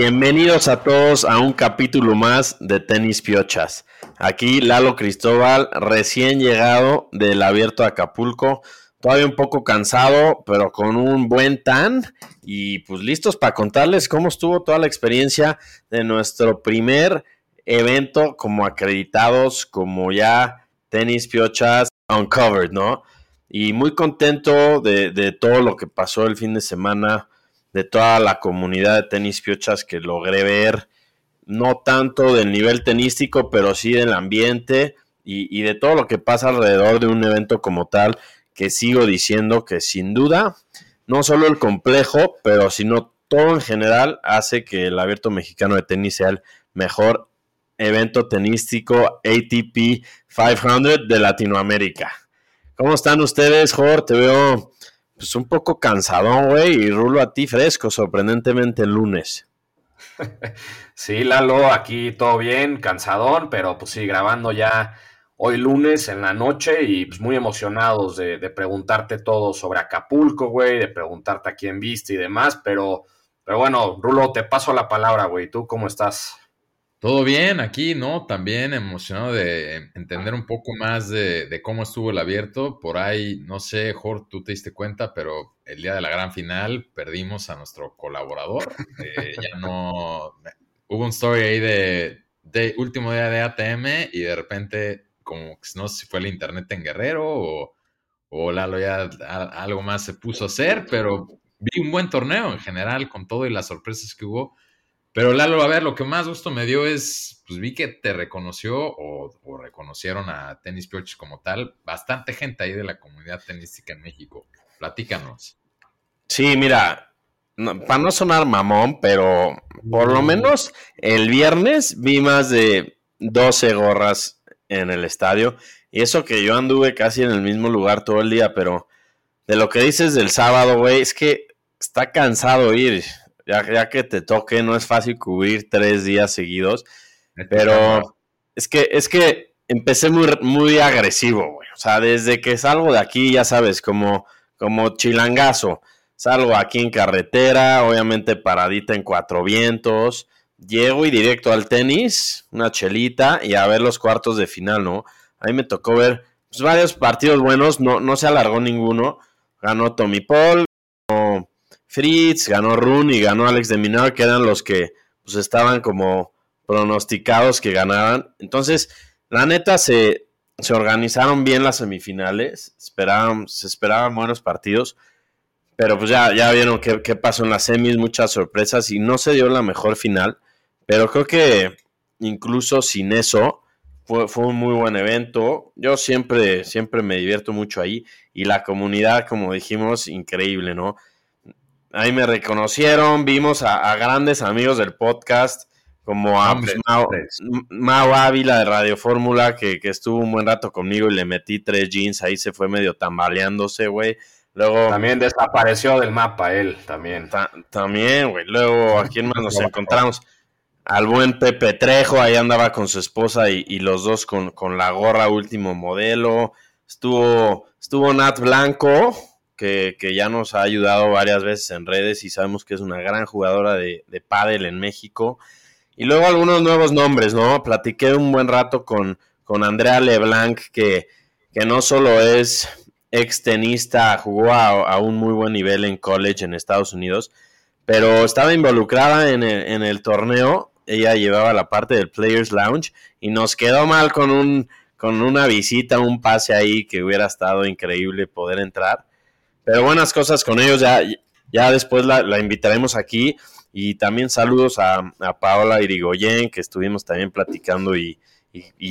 Bienvenidos a todos a un capítulo más de Tenis Piochas. Aquí Lalo Cristóbal, recién llegado del abierto de Acapulco, todavía un poco cansado, pero con un buen tan y pues listos para contarles cómo estuvo toda la experiencia de nuestro primer evento como acreditados, como ya Tenis Piochas Uncovered, ¿no? Y muy contento de, de todo lo que pasó el fin de semana de toda la comunidad de tenis piochas que logré ver, no tanto del nivel tenístico, pero sí del ambiente y, de todo lo que pasa alrededor de un evento como tal, que sigo diciendo que sin duda, no solo el complejo, pero sino todo en general hace que el abierto mexicano de tenis sea el mejor evento tenístico ATP 500 de Latinoamérica. ¿Cómo están ustedes, Jorge? Te veo pues un poco cansado, güey, y rulo a ti fresco, sorprendentemente el lunes. Sí, Lalo, aquí todo bien, cansadón, pero pues sí, grabando ya hoy lunes en la noche y pues muy emocionados de, de preguntarte todo sobre Acapulco, güey, de preguntarte a quién viste y demás, pero, pero bueno, Rulo, te paso la palabra, güey, ¿tú cómo estás? Todo bien aquí, ¿no? También emocionado de entender un poco más de, cómo estuvo el abierto. Por ahí, no sé, Jorge, tú te diste cuenta, pero el día de la gran final perdimos a nuestro colaborador. Eh, ya no... Hubo un story ahí de, último día de ATM y de repente, como no sé si fue el internet en Guerrero o, o Lalo ya algo más se puso a hacer, pero vi un buen torneo en general con todo y las sorpresas que hubo pero Lalo, a ver, lo que más gusto me dio es, pues vi que te reconoció o, reconocieron a Tenis Pioches como tal, bastante gente ahí de la comunidad tenística en México. Platícanos. Sí, mira, para no sonar mamón, pero por lo menos el viernes vi más de 12 gorras en el estadio. Y eso que yo anduve casi en el mismo lugar todo el día, pero de lo que dices del sábado, güey, es que está cansado ir ya, que te toque, no es fácil cubrir tres días seguidos, pero es que, es que empecé muy, muy agresivo, güey. O sea, desde que salgo de aquí, ya sabes, como, como chilangazo. Salgo aquí en carretera, obviamente paradita en cuatro vientos. Llego y directo al tenis, una chelita y a ver los cuartos de final, ¿no? Ahí me tocó ver pues, varios partidos buenos, no, no se alargó ninguno. Ganó Tommy Paul, Fritz, ganó Rune y ganó Alex de Minor, que eran los que pues, estaban como pronosticados que ganaban. Entonces, la neta se, se organizaron bien las semifinales, esperaban, se esperaban buenos partidos, pero pues ya, ya vieron qué, pasó en las semis, muchas sorpresas y no se dio la mejor final, pero creo que incluso sin eso fue, fue, un muy buen evento. Yo siempre, siempre me divierto mucho ahí y la comunidad, como dijimos, increíble, ¿no? Ahí me reconocieron, vimos a, grandes amigos del podcast, como a pues, Mau, Ávila de Radio Fórmula, que, estuvo un buen rato conmigo y le metí tres jeans, ahí se fue medio tambaleándose, güey. Luego, también desapareció del mapa él, también. también, güey. Luego, ¿a quién más nos encontramos? Al buen Pepe Trejo, ahí andaba con su esposa y, y los dos con, con, la gorra último modelo. Estuvo, estuvo Nat Blanco, que, ya nos ha ayudado varias veces en redes y sabemos que es una gran jugadora de, de pádel en México. Y luego algunos nuevos nombres, ¿no? Platiqué un buen rato con, con Andrea Leblanc, que, que no solo es ex tenista, jugó a, un muy buen nivel en college en Estados Unidos, pero estaba involucrada en el, en el torneo. Ella llevaba la parte del Players Lounge y nos quedó mal con un con una visita, un pase ahí que hubiera estado increíble poder entrar. Pero buenas cosas con ellos, ya, ya después la, invitaremos aquí. Y también saludos a, Paola Irigoyen, que estuvimos también platicando y,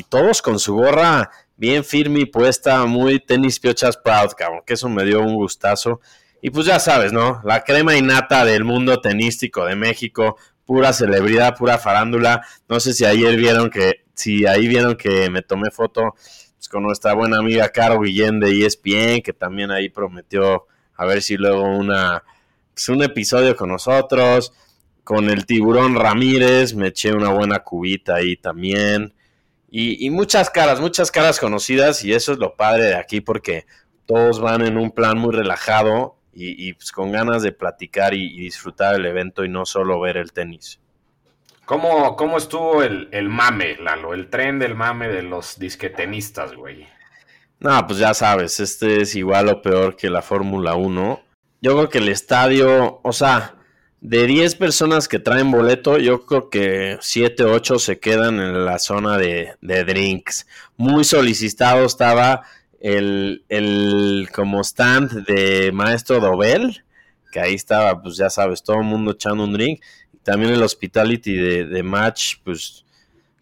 todos con su gorra bien firme y puesta, muy tenis piochas proud, cabrón, que eso me dio un gustazo. Y pues ya sabes, ¿no? La crema innata del mundo tenístico de México, pura celebridad, pura farándula. No sé si ayer vieron que, si ahí vieron que me tomé foto pues, con nuestra buena amiga Caro Guillén de ESPN, que también ahí prometió a ver si luego una, pues, un episodio con nosotros. Con el tiburón Ramírez, me eché una buena cubita ahí también. Y, muchas caras, muchas caras conocidas, y eso es lo padre de aquí, porque todos van en un plan muy relajado y, pues con ganas de platicar y, disfrutar el evento y no solo ver el tenis. ¿Cómo, cómo estuvo el, el, mame, Lalo? El tren del mame de los disquetenistas, güey. No, pues ya sabes, este es igual o peor que la Fórmula 1. Yo creo que el estadio, o sea, de 10 personas que traen boleto, yo creo que 7, 8 se quedan en la zona de, de drinks. Muy solicitado estaba el, el como stand de Maestro Dobel, que ahí estaba, pues ya sabes, todo el mundo echando un drink también el hospitality de, match, pues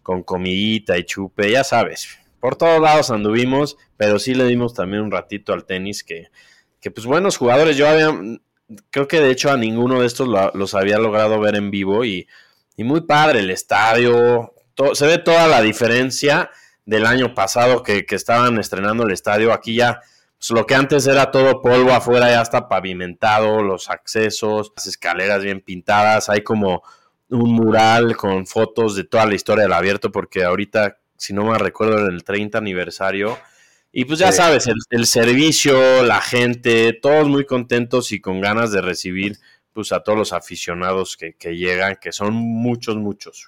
con comidita y chupe, ya sabes. Por todos lados anduvimos, pero sí le dimos también un ratito al tenis que, que pues buenos jugadores. Yo había, creo que de hecho a ninguno de estos los había logrado ver en vivo y, muy padre el estadio. se ve toda la diferencia del año pasado que, que estaban estrenando el estadio. Aquí ya pues, lo que antes era todo polvo afuera ya está pavimentado, los accesos, las escaleras bien pintadas, hay como un mural con fotos de toda la historia del abierto, porque ahorita, si no me recuerdo, en el 30 aniversario. Y pues ya sabes, el, servicio, la gente, todos muy contentos y con ganas de recibir pues a todos los aficionados que, que llegan, que son muchos, muchos.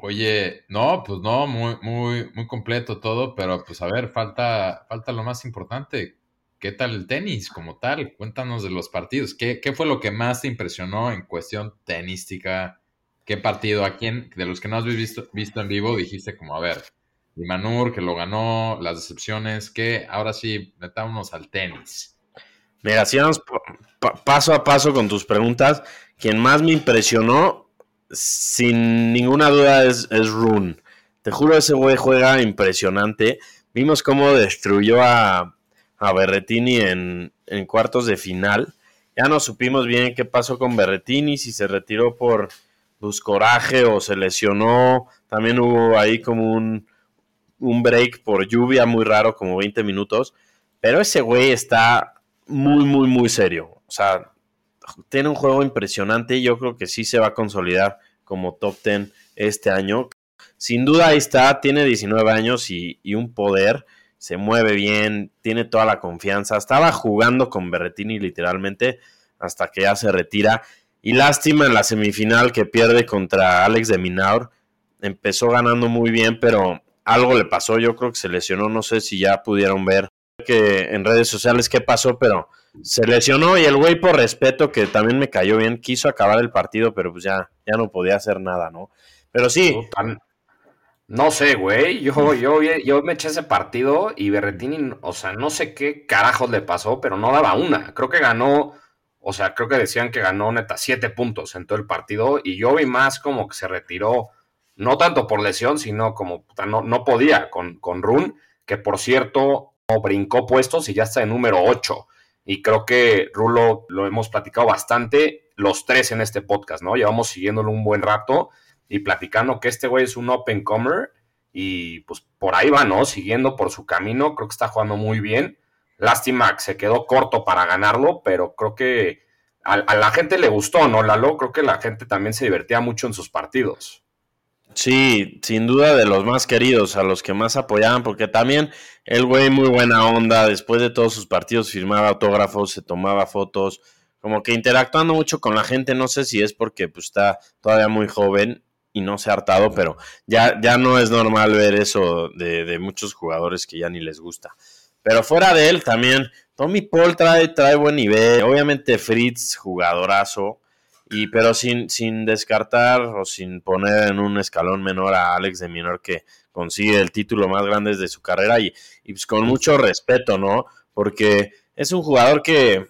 Oye, no, pues no, muy, muy, muy completo todo, pero pues a ver, falta, falta lo más importante. ¿Qué tal el tenis como tal? Cuéntanos de los partidos. ¿Qué, qué fue lo que más te impresionó en cuestión tenística? ¿Qué partido? ¿A quién? De los que no has visto, visto en vivo, dijiste como, a ver, Imanur, que lo ganó, las decepciones, que ahora sí, metámonos al tenis. Mira, si vamos paso a paso con tus preguntas. Quien más me impresionó sin ninguna duda es, es Rune. Te juro, ese güey juega impresionante. Vimos cómo destruyó a, a Berretini en, en, cuartos de final. Ya no supimos bien qué pasó con Berretini, si se retiró por pues, coraje o se lesionó. También hubo ahí como un, un break por lluvia muy raro, como 20 minutos. Pero ese güey está muy, muy, muy serio. O sea, tiene un juego impresionante y yo creo que sí se va a consolidar como top 10 este año. Sin duda ahí está, tiene 19 años y, un poder, se mueve bien, tiene toda la confianza. Estaba jugando con Berretini literalmente hasta que ya se retira. Y lástima en la semifinal que pierde contra Alex de Minaur. Empezó ganando muy bien, pero algo le pasó. Yo creo que se lesionó. No sé si ya pudieron ver que en redes sociales qué pasó, pero se lesionó y el güey por respeto, que también me cayó bien, quiso acabar el partido, pero pues ya, ya no podía hacer nada, ¿no? Pero sí. No sé, güey. Yo, yo, yo me eché ese partido y Berretini, o sea, no sé qué carajos le pasó, pero no daba una. Creo que ganó, o sea, creo que decían que ganó neta siete puntos en todo el partido y yo vi más como que se retiró, no tanto por lesión, sino como no, no podía con, con Run, que por cierto brincó puestos y ya está en número 8. Y creo que Rulo lo hemos platicado bastante, los tres en este podcast, ¿no? Llevamos siguiéndolo un buen rato y platicando que este güey es un open comer y pues por ahí va, ¿no? Siguiendo por su camino, creo que está jugando muy bien. Lástima que se quedó corto para ganarlo, pero creo que a, a la gente le gustó, ¿no, Lalo? Creo que la gente también se divertía mucho en sus partidos. Sí, sin duda de los más queridos, a los que más apoyaban, porque también el güey muy buena onda, después de todos sus partidos firmaba autógrafos, se tomaba fotos, como que interactuando mucho con la gente, no sé si es porque pues, está todavía muy joven y no se ha hartado, pero ya, ya no es normal ver eso de, de muchos jugadores que ya ni les gusta. Pero fuera de él también, Tommy Paul trae, trae buen nivel, obviamente Fritz, jugadorazo, y, pero sin, sin descartar o sin poner en un escalón menor a Alex de Minor que consigue el título más grande de su carrera y, y pues con mucho respeto, ¿no? Porque es un jugador que,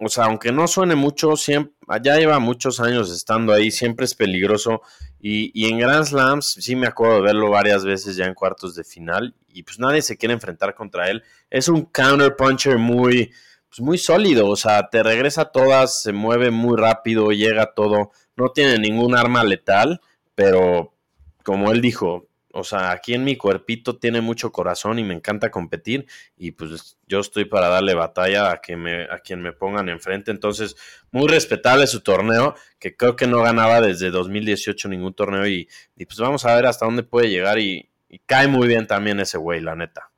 o sea, aunque no suene mucho, siempre, ya lleva muchos años estando ahí, siempre es peligroso. Y, y, en Grand Slams sí me acuerdo de verlo varias veces ya en cuartos de final. Y pues nadie se quiere enfrentar contra él. Es un counter puncher muy, pues muy sólido, o sea, te regresa todas, se mueve muy rápido, llega todo, no tiene ningún arma letal, pero como él dijo, o sea, aquí en mi cuerpito tiene mucho corazón y me encanta competir y pues yo estoy para darle batalla a, que me, a quien me pongan enfrente. Entonces, muy respetable su torneo, que creo que no ganaba desde 2018 ningún torneo y, pues vamos a ver hasta dónde puede llegar y cae muy bien también ese güey, la neta.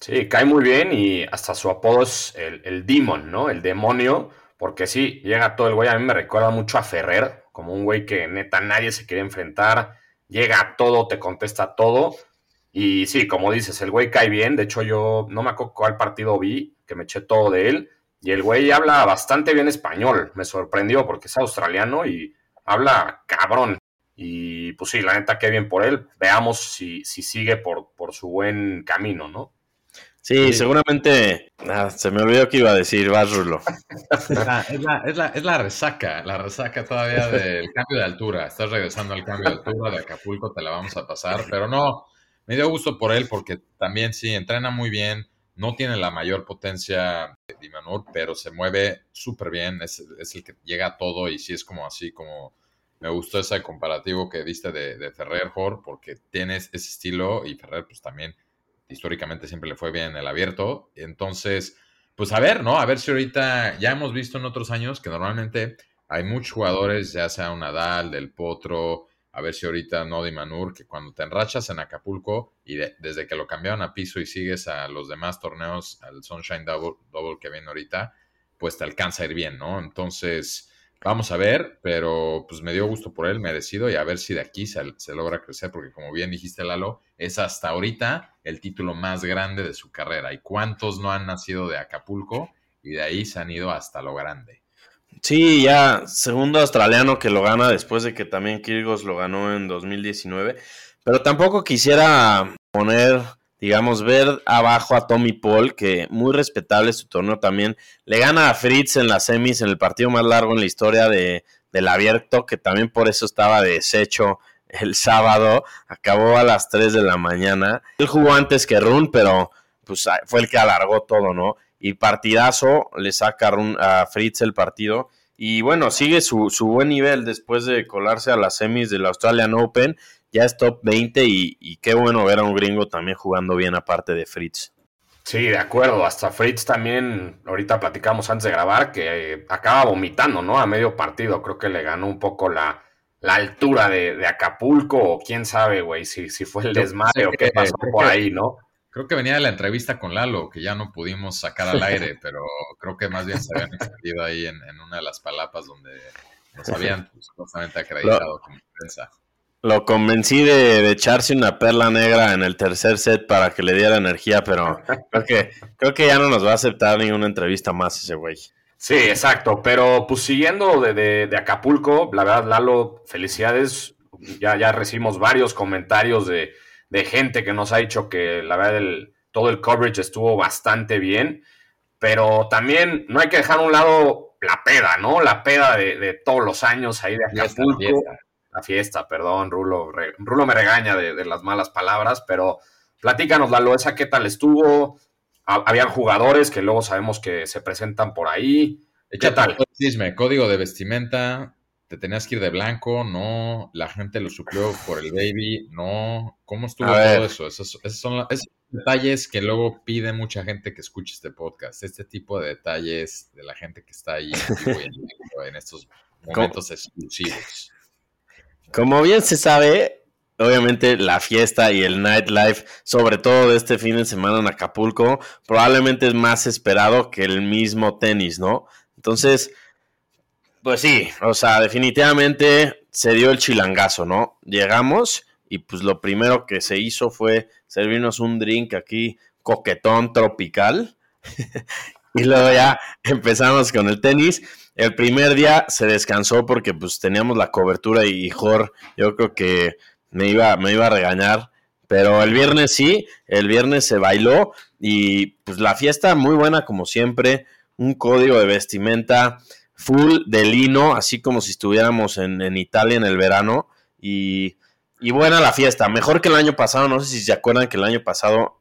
Sí, cae muy bien y hasta su apodo es el, el Demon, ¿no? El demonio, porque sí, llega todo el güey. A mí me recuerda mucho a Ferrer, como un güey que neta nadie se quiere enfrentar, llega a todo, te contesta todo. Y sí, como dices, el güey cae bien. De hecho, yo no me acuerdo cuál partido vi, que me eché todo de él. Y el güey habla bastante bien español. Me sorprendió porque es australiano y habla cabrón. Y pues sí, la neta, qué bien por él. Veamos si, si sigue por, por su buen camino, ¿no? Sí, seguramente. Ah, se me olvidó que iba a decir, vas, Rulo. Es la, es, la, es, la, resaca, la resaca todavía del cambio de altura. Estás regresando al cambio de altura de Acapulco, te la vamos a pasar. Pero no, me dio gusto por él porque también sí, entrena muy bien. No tiene la mayor potencia de Dimanur, pero se mueve súper bien. Es, es, el que llega a todo y sí es como así, como me gustó ese comparativo que diste de, de Ferrer, Jor, porque tienes ese estilo y Ferrer, pues también históricamente siempre le fue bien en el abierto. Entonces, pues a ver, ¿no? A ver si ahorita ya hemos visto en otros años que normalmente hay muchos jugadores, ya sea un Nadal, del Potro, a ver si ahorita no de Manur, que cuando te enrachas en Acapulco y desde que lo cambiaron a piso y sigues a los demás torneos, al Sunshine Double, Double que viene ahorita, pues te alcanza a ir bien, ¿no? Entonces, Vamos a ver, pero pues me dio gusto por él, merecido, y a ver si de aquí se, logra crecer, porque como bien dijiste, Lalo, es hasta ahorita el título más grande de su carrera. ¿Y cuántos no han nacido de Acapulco? Y de ahí se han ido hasta lo grande. Sí, ya segundo australiano que lo gana después de que también Kirgos lo ganó en 2019. Pero tampoco quisiera poner digamos, ver abajo a Tommy Paul, que muy respetable su torneo también. Le gana a Fritz en las semis, en el partido más largo en la historia de, del abierto, que también por eso estaba deshecho el sábado. Acabó a las 3 de la mañana. Él jugó antes que Run, pero pues fue el que alargó todo, ¿no? Y partidazo, le saca a, a Fritz el partido. Y bueno, sigue su, su buen nivel después de colarse a las semis del Australian Open ya es top 20 y, qué bueno ver a un gringo también jugando bien aparte de Fritz. Sí, de acuerdo. Hasta Fritz también, ahorita platicamos antes de grabar, que eh, acaba vomitando, ¿no? A medio partido. Creo que le ganó un poco la, la altura de, Acapulco, o quién sabe, güey, si, si fue el desmadre o qué pasó por ahí, ¿no? Creo que venía de la entrevista con Lalo, que ya no pudimos sacar al aire, pero creo que más bien se habían entendido ahí en, una de las palapas donde nos habían justamente pues, acreditado como prensa. Lo convencí de, echarse una perla negra en el tercer set para que le diera energía, pero creo que, creo que ya no nos va a aceptar ninguna entrevista más ese güey. Sí, exacto. Pero pues siguiendo de, Acapulco, la verdad, Lalo, felicidades. Ya, ya recibimos varios comentarios de, gente que nos ha dicho que la verdad todo el coverage estuvo bastante bien. Pero también no hay que dejar a un lado la peda, ¿no? La peda de, todos los años ahí de Acapulco la fiesta, perdón, Rulo, Rulo me regaña de, las malas palabras, pero platícanos, la esa qué tal estuvo, habían jugadores que luego sabemos que se presentan por ahí, ¿qué tal? Chisme, código de vestimenta, te tenías que ir de blanco, no, la gente lo suplió por el baby, no, ¿cómo estuvo todo eso? Esos, son esos detalles que luego pide mucha gente que escuche este podcast, este tipo de detalles de la gente que está ahí en estos momentos exclusivos. Como bien se sabe, obviamente la fiesta y el nightlife, sobre todo de este fin de semana en Acapulco, probablemente es más esperado que el mismo tenis, ¿no? Entonces, pues sí, o sea, definitivamente se dio el chilangazo, ¿no? Llegamos y pues lo primero que se hizo fue servirnos un drink aquí coquetón tropical. y luego ya empezamos con el tenis. El primer día se descansó porque pues teníamos la cobertura y Jor, yo creo que me iba, me iba a regañar. Pero el viernes sí, el viernes se bailó y pues la fiesta muy buena como siempre, un código de vestimenta full de lino, así como si estuviéramos en, en Italia en el verano y, y buena la fiesta, mejor que el año pasado, no sé si se acuerdan que el año pasado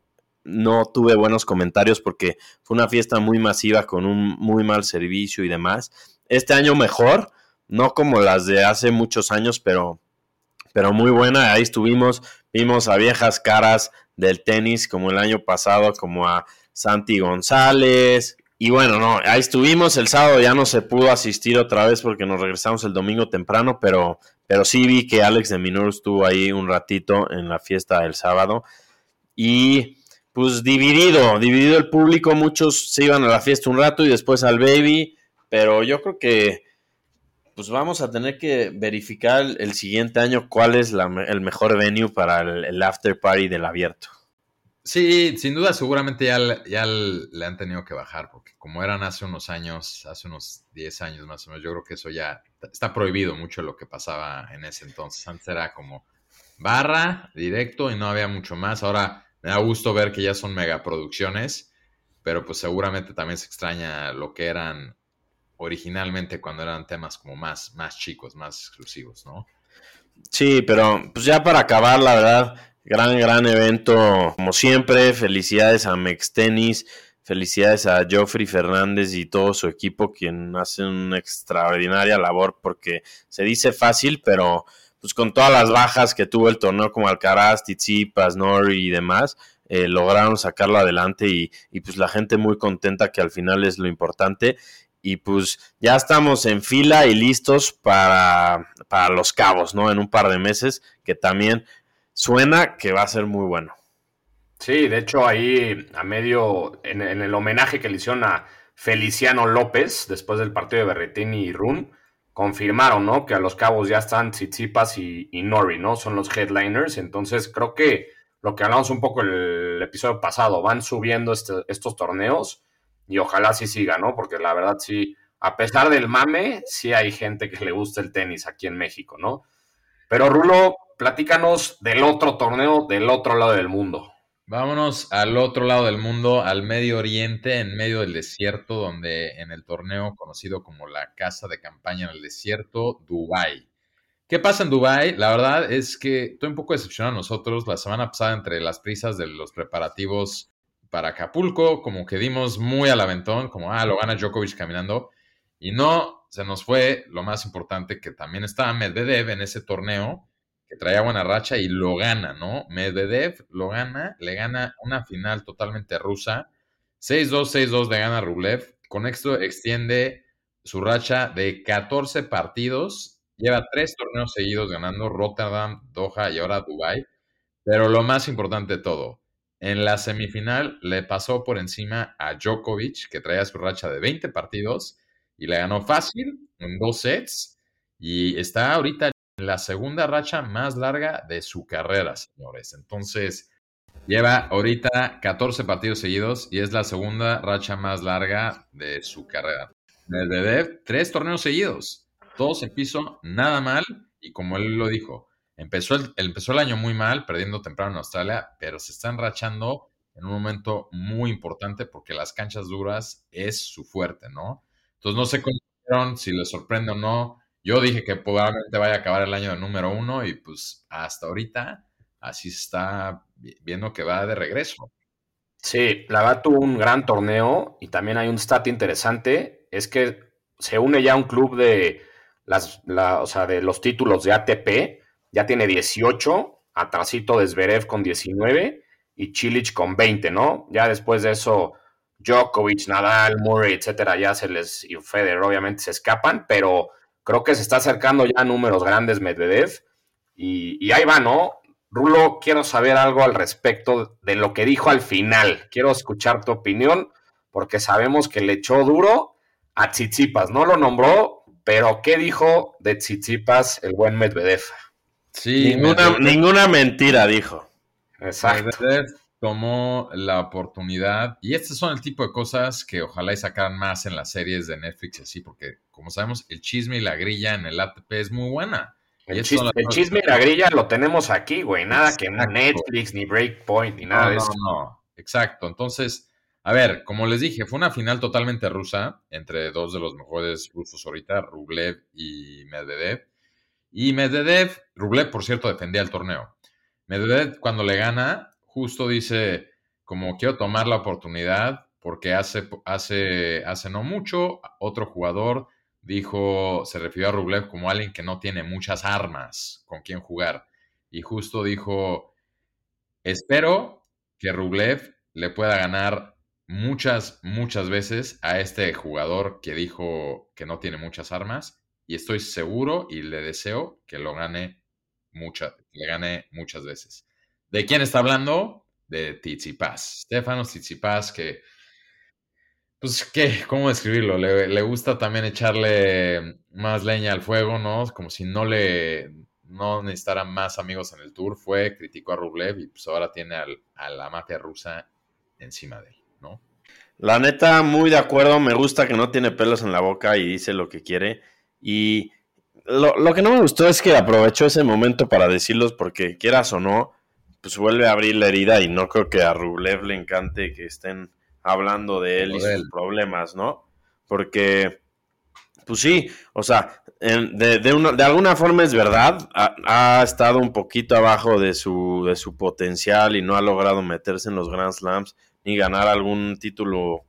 no tuve buenos comentarios porque fue una fiesta muy masiva con un muy mal servicio y demás. Este año mejor, no como las de hace muchos años, pero, pero muy buena. Ahí estuvimos, vimos a viejas caras del tenis como el año pasado, como a Santi González. Y bueno, no, ahí estuvimos. El sábado ya no se pudo asistir otra vez porque nos regresamos el domingo temprano, pero, pero sí vi que Alex de Minor estuvo ahí un ratito en la fiesta del sábado. Y pues dividido, dividido el público, muchos se iban a la fiesta un rato y después al baby, pero yo creo que pues vamos a tener que verificar el siguiente año cuál es el mejor venue para el, after party del abierto. Sí, sin duda, seguramente ya, ya le han tenido que bajar, porque como eran hace unos años, hace unos 10 años más o menos, yo creo que eso ya está prohibido mucho lo que pasaba en ese entonces. Antes era como barra, directo y no había mucho más. Ahora me da gusto ver que ya son megaproducciones, pero pues seguramente también se extraña lo que eran originalmente cuando eran temas como más, más chicos, más exclusivos, ¿no? Sí, pero pues ya para acabar, la verdad, gran, gran evento, como siempre, felicidades a Mex Tennis, felicidades a Geoffrey Fernández y todo su equipo, quien hace una extraordinaria labor, porque se dice fácil, pero pues con todas las bajas que tuvo el torneo como Alcaraz, Tsitsipas, Nori y demás, eh, lograron sacarlo adelante y, pues la gente muy contenta que al final es lo importante y pues ya estamos en fila y listos para, para los cabos, ¿no? En un par de meses, que también suena que va a ser muy bueno. Sí, de hecho ahí a medio, en, el homenaje que le hicieron a Feliciano López después del partido de Berretini y Run, confirmaron, ¿no? Que a los cabos ya están Tsitsipas y, y Nori, ¿no? Son los headliners, entonces creo que lo que hablamos un poco el episodio pasado, van subiendo este, estos torneos y ojalá sí siga, ¿no? Porque la verdad sí, a pesar del mame, sí hay gente que le gusta el tenis aquí en México, ¿no? Pero Rulo, platícanos del otro torneo del otro lado del mundo. Vámonos al otro lado del mundo, al Medio Oriente, en medio del desierto, donde en el torneo conocido como la Casa de Campaña en el Desierto, Dubai. ¿Qué pasa en Dubai? La verdad es que estoy un poco decepcionado a nosotros. La semana pasada, entre las prisas de los preparativos para Acapulco, como que dimos muy al aventón, como, ah, lo gana Djokovic caminando. Y no, se nos fue lo más importante, que también estaba Medvedev en ese torneo, que traía buena racha y lo gana, ¿no? Medvedev lo gana, le gana una final totalmente rusa. 6-2, 6-2 le gana Rublev. Con esto extiende su racha de 14 partidos. Lleva tres torneos seguidos ganando Rotterdam, Doha y ahora Dubai. Pero lo más importante de todo, en la semifinal le pasó por encima a Djokovic, que traía su racha de 20 partidos y le ganó fácil en dos sets. Y está ahorita la segunda racha más larga de su carrera, señores. Entonces, lleva ahorita 14 partidos seguidos y es la segunda racha más larga de su carrera. Medvedev, tres torneos seguidos, todos en piso, nada mal. Y como él lo dijo, Empezó el, empezó el año muy mal, perdiendo temprano en Australia, pero se está enrachando en un momento muy importante porque las canchas duras es su fuerte, ¿no? Entonces no sé cómo si les sorprende o no. Yo dije que probablemente vaya a acabar el año de número uno y pues hasta ahorita así está viendo que va de regreso. Sí, la verdad tuvo un gran torneo y también hay un stat interesante, es que se une ya un club de las, o sea, de los títulos de ATP ya tiene 18, atrasito de Zverev con 19 y Chilich con 20, ¿no? Ya después de eso, Djokovic, Nadal, Murray, etcétera, ya se les, y Federer obviamente se escapan, pero creo que se está acercando ya a números grandes Medvedev y, y ahí va, ¿no? Rulo, quiero saber algo al respecto de lo que dijo al final. Quiero escuchar tu opinión porque sabemos que le echó duro a Tsitsipas. No lo nombró, pero ¿qué dijo de Tsitsipas el buen Medvedev? Sí, ninguna, mentira, dijo. Exacto. Tomó la oportunidad, y estos son el tipo de cosas que ojalá y sacaran más en las series de Netflix, así, porque como sabemos, el chisme y la grilla en el ATP es muy buena. El, chisme, y la grilla lo tenemos aquí, güey. Nada que Netflix, ni Breakpoint, ni nada de eso. No, no, exacto. Entonces, a ver, como les dije, fue una final totalmente rusa entre dos de los mejores rusos ahorita, Rublev y Medvedev. Y Medvedev, Rublev, por cierto, defendía el torneo. Medvedev, cuando le gana, justo dice, como quiero tomar la oportunidad, porque hace, hace, hace no mucho, otro jugador dijo, se refirió a Rublev como alguien que no tiene muchas armas con quien jugar. Y justo dijo, espero que Rublev le pueda ganar muchas, muchas veces a este jugador que dijo que no tiene muchas armas y estoy seguro y le deseo que lo gane le gane muchas veces. ¿De quién está hablando? De Tsitsipas. Stefanos Tsitsipas, que pues, ¿qué? ¿Cómo describirlo? Le, gusta también echarle más leña al fuego, ¿no? Como si no le no necesitara más amigos en el tour. Fue, criticó a Rublev y pues ahora tiene a la mafia rusa encima de él, ¿no? La neta, muy de acuerdo. Me gusta que no tiene pelos en la boca y dice lo que quiere. Y lo, lo que no me gustó es que aprovechó ese momento para decirlos porque quieras o no, pues vuelve a abrir la herida y no creo que a Rublev le encante que estén hablando de él y sus problemas, ¿no? Porque, pues sí, o sea, de, de, alguna forma es verdad, ha, estado un poquito abajo de su, de su potencial y no ha logrado meterse en los Grand Slams ni ganar algún título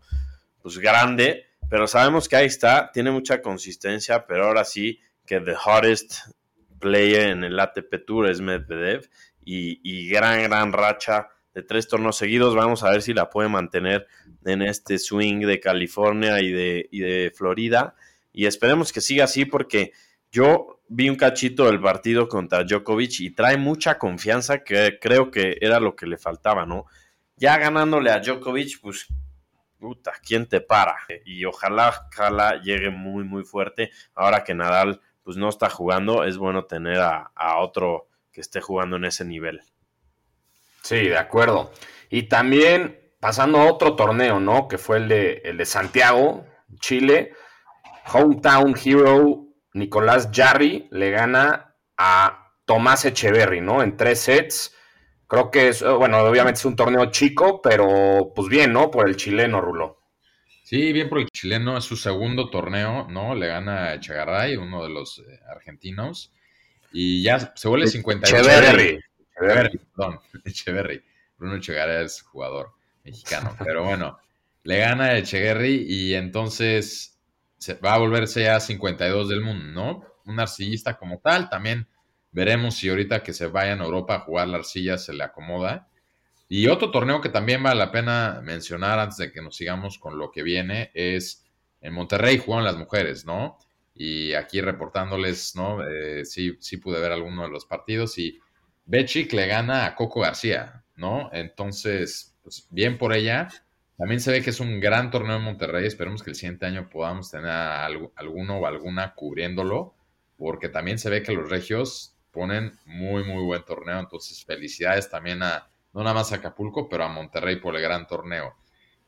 pues grande, pero sabemos que ahí está, tiene mucha consistencia, pero ahora sí que the hottest player en el ATP Tour es Medvedev y, y gran, gran racha de tres torneos seguidos. Vamos a ver si la puede mantener en este swing de California y de, de Florida. Y esperemos que siga así porque yo vi un cachito del partido contra Djokovic y trae mucha confianza que creo que era lo que le faltaba, ¿no? Ya ganándole a Djokovic, pues, puta, ¿quién te para? Y ojalá, ojalá llegue muy, muy fuerte. Ahora que Nadal, pues, no está jugando, es bueno tener a, a otro que esté jugando en ese nivel. Sí, de acuerdo. Y también pasando a otro torneo, ¿no? Que fue el de, el de Santiago, Chile. Hometown Hero Nicolás Jarry le gana a Tomás Echeverry, ¿no? En tres sets. Creo que es, bueno, obviamente es un torneo chico, pero pues bien, ¿no? Por el chileno, Rulo. Sí, bien por el chileno, es su segundo torneo, ¿no? Le gana a Echegaray, uno de los eh, argentinos. Y ya se vuelve 58. Echeverry. Echeverry, perdón, Echeverry. Bruno Echegaray es jugador mexicano. Pero bueno, le gana Echeverry y entonces se va a volverse a 52 del mundo, ¿no? Un arcillista como tal, también veremos si ahorita que se vaya a Europa a jugar la arcilla se le acomoda. Y otro torneo que también vale la pena mencionar antes de que nos sigamos con lo que viene es en Monterrey juegan las mujeres, ¿no? Y aquí reportándoles, ¿no? Eh, sí, sí pude ver alguno de los partidos y Bechik le gana a Coco García, ¿no? Entonces, pues bien por ella. También se ve que es un gran torneo en Monterrey. Esperemos que el siguiente año podamos tener a alguno o alguna cubriéndolo, porque también se ve que los regios ponen muy, muy buen torneo. Entonces, felicidades también a, no nada más a Acapulco, pero a Monterrey por el gran torneo.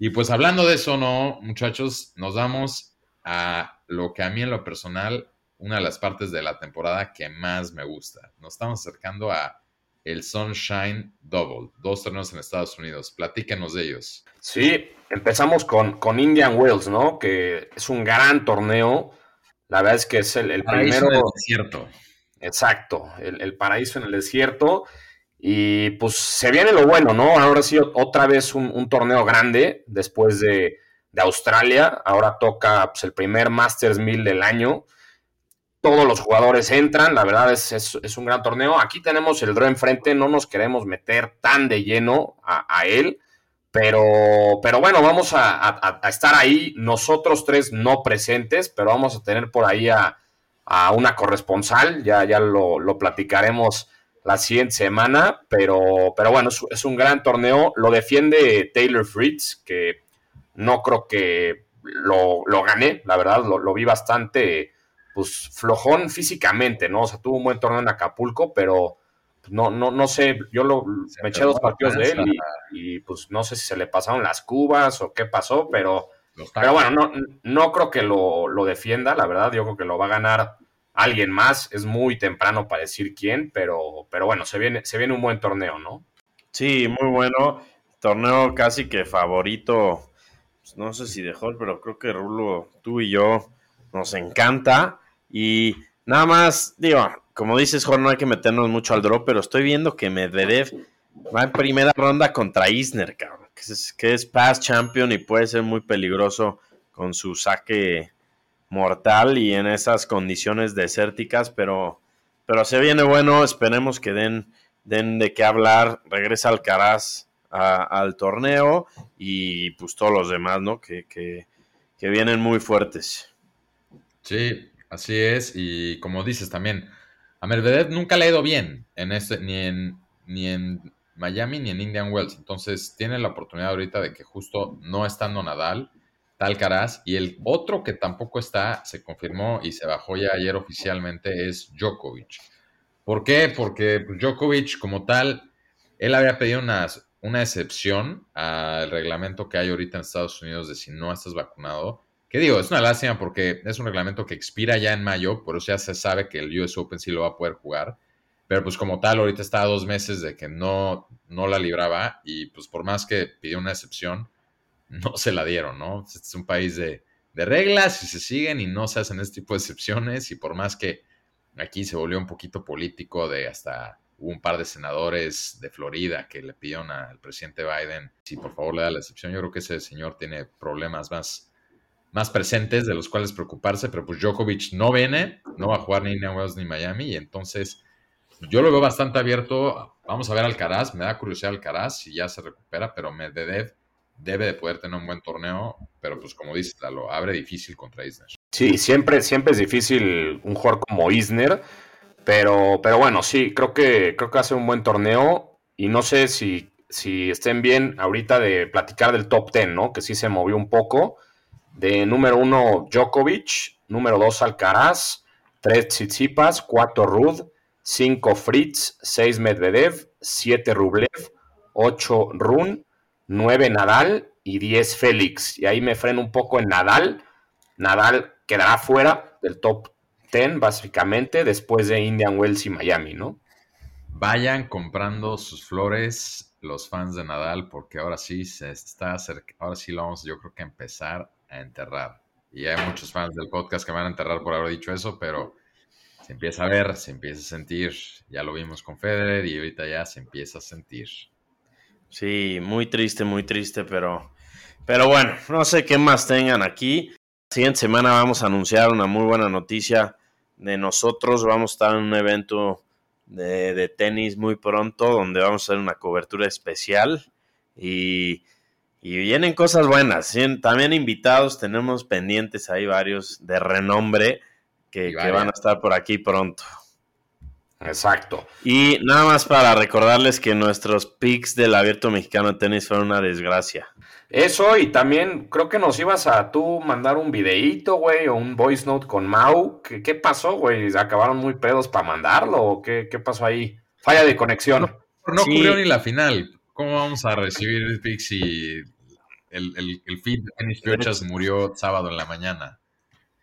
Y pues hablando de eso, no, muchachos, nos vamos a lo que a mí en lo personal, una de las partes de la temporada que más me gusta. Nos estamos acercando a el Sunshine Double, dos torneos en Estados Unidos. Platíquenos de ellos. Sí, empezamos con, con Indian Wells, ¿no? Que es un gran torneo. La verdad es que es el, el paraíso primero. En desierto. Exacto, el, paraíso en el desierto. Y pues se viene lo bueno, ¿no? Ahora sí, otra vez un, torneo grande después de, de, Australia. Ahora toca pues, el primer Masters 1000 del año todos los jugadores entran, la verdad es, un gran torneo. Aquí tenemos el draw enfrente, no nos queremos meter tan de lleno a, él, pero, pero bueno, vamos a, estar ahí, nosotros tres no presentes, pero vamos a tener por ahí a, una corresponsal, ya, ya lo, platicaremos la siguiente semana, pero, pero bueno, es, un gran torneo, lo defiende Taylor Fritz, que no creo que lo, lo gane, la verdad, lo, lo vi bastante pues flojón físicamente, ¿no? O sea, tuvo un buen torneo en Acapulco, pero no, no, no sé, yo lo, me eché dos partidos de él y, pues no sé si se le pasaron las cubas o qué pasó, pero, pero bueno, no, no creo que lo, defienda, la verdad, yo creo que lo va a ganar alguien más, es muy temprano para decir quién, pero, pero bueno, se viene, se viene un buen torneo, ¿no? Sí, muy bueno, torneo casi que favorito, pues, no sé si de Hall, pero creo que Rulo, tú y yo nos encanta. Y nada más, digo, como dices, Jorge, no hay que meternos mucho al drop, pero estoy viendo que Medvedev va en primera ronda contra Isner, cabrón, que es, que es past champion y puede ser muy peligroso con su saque mortal y en esas condiciones desérticas, pero, pero se viene bueno, esperemos que den, den de qué hablar, regresa Alcaraz al torneo y pues todos los demás, ¿no? Que, que, que vienen muy fuertes. Sí, Así es, y como dices también, a Medvedev nunca le ha ido bien en este, ni en, ni en Miami ni en Indian Wells. Entonces tiene la oportunidad ahorita de que justo no estando Nadal, está Alcaraz. Y el otro que tampoco está, se confirmó y se bajó ya ayer oficialmente, es Djokovic. ¿Por qué? Porque Djokovic como tal, él había pedido una, una excepción al reglamento que hay ahorita en Estados Unidos de si no estás vacunado. ¿Qué digo? Es una lástima porque es un reglamento que expira ya en mayo, por eso ya se sabe que el US Open sí lo va a poder jugar. Pero pues como tal, ahorita está a dos meses de que no, no la libraba y pues por más que pidió una excepción, no se la dieron, ¿no? Este es un país de, reglas y se siguen y no se hacen este tipo de excepciones y por más que aquí se volvió un poquito político de hasta hubo un par de senadores de Florida que le pidieron al presidente Biden si por favor le da la excepción. Yo creo que ese señor tiene problemas más, más presentes de los cuales preocuparse, pero pues Djokovic no viene, no va a jugar ni en Wells ni Miami y entonces yo lo veo bastante abierto. Vamos a ver Alcaraz, me da curiosidad Alcaraz si ya se recupera, pero Medvedev debe de poder tener un buen torneo, pero pues como dices, lo abre difícil contra Isner. Sí, siempre, siempre es difícil un jugador como Isner, pero, pero bueno, sí, creo que, creo que hace un buen torneo. Y no sé si, si estén bien ahorita de platicar del top 10, ¿no? Que sí se movió un poco. De número uno, Djokovic, número dos, Alcaraz, tres, Tsitsipas, cuatro, Rud, cinco, Fritz, seis, Medvedev, siete, Rublev, ocho, Run, 9 Nadal. Y 10 Félix. Y ahí me freno un poco en Nadal. Nadal quedará fuera del top 10 básicamente después de Indian Wells y Miami, ¿no? Vayan comprando sus flores los fans de Nadal porque ahora sí se está ahora sí lo vamos yo creo que empezar a enterrar. Y hay muchos fans del podcast que van a enterrar por haber dicho eso, pero se empieza a ver, se empieza a sentir. Ya lo vimos con Federer y ahorita ya se empieza a sentir. Sí, muy triste, muy triste, pero, pero bueno, no sé qué más tengan aquí. La siguiente semana vamos a anunciar una muy buena noticia de nosotros. Vamos a estar en un evento de, tenis muy pronto, donde vamos a hacer una cobertura especial y, vienen cosas buenas. También invitados, tenemos pendientes ahí varios de renombre que van a estar por aquí pronto. Exacto. Y nada más para recordarles que nuestros picks del abierto mexicano de tenis fueron una desgracia. Eso, y también creo que nos ibas a tú mandar un videíto, güey, o un voice note con Mau. ¿Qué, qué pasó, güey? ¿Acabaron muy pedos para mandarlo o qué, qué, pasó ahí? Falla de conexión. No, cubrió ni la final. ¿Cómo vamos a recibir picks si el, el, el feed de Tenis Fechas murió sábado en la mañana?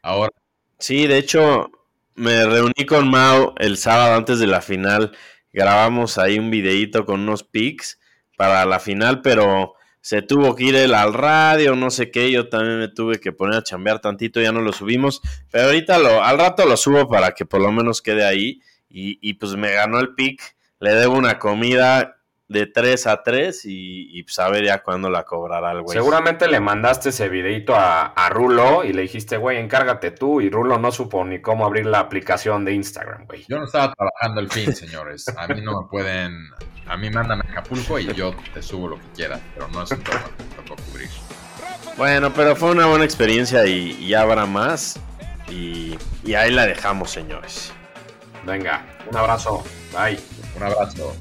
Ahora. Sí, de hecho, me reuní con Mao el sábado antes de la final. Grabamos ahí un videíto con unos pics para la final, pero se tuvo que ir él al radio, no sé qué. Yo también me tuve que poner a chambear tantito, ya no lo subimos. Pero ahorita lo, al rato lo subo para que por lo menos quede ahí. Y, y pues me ganó el pic. Le debo una comida de 3 a 3 y, y pues a ver ya cuándo la cobrará el güey. Seguramente le mandaste ese videito a, Rulo y le dijiste, güey, encárgate tú y Rulo no supo ni cómo abrir la aplicación de Instagram, güey. Yo no estaba trabajando el fin, señores. A mí no me pueden, a mí mandan a Acapulco y yo te subo lo que quiera, pero no es un tema que cubrir. Bueno, pero fue una buena experiencia y, ya habrá más y, y ahí la dejamos, señores. Venga, un abrazo. Bye. Un abrazo.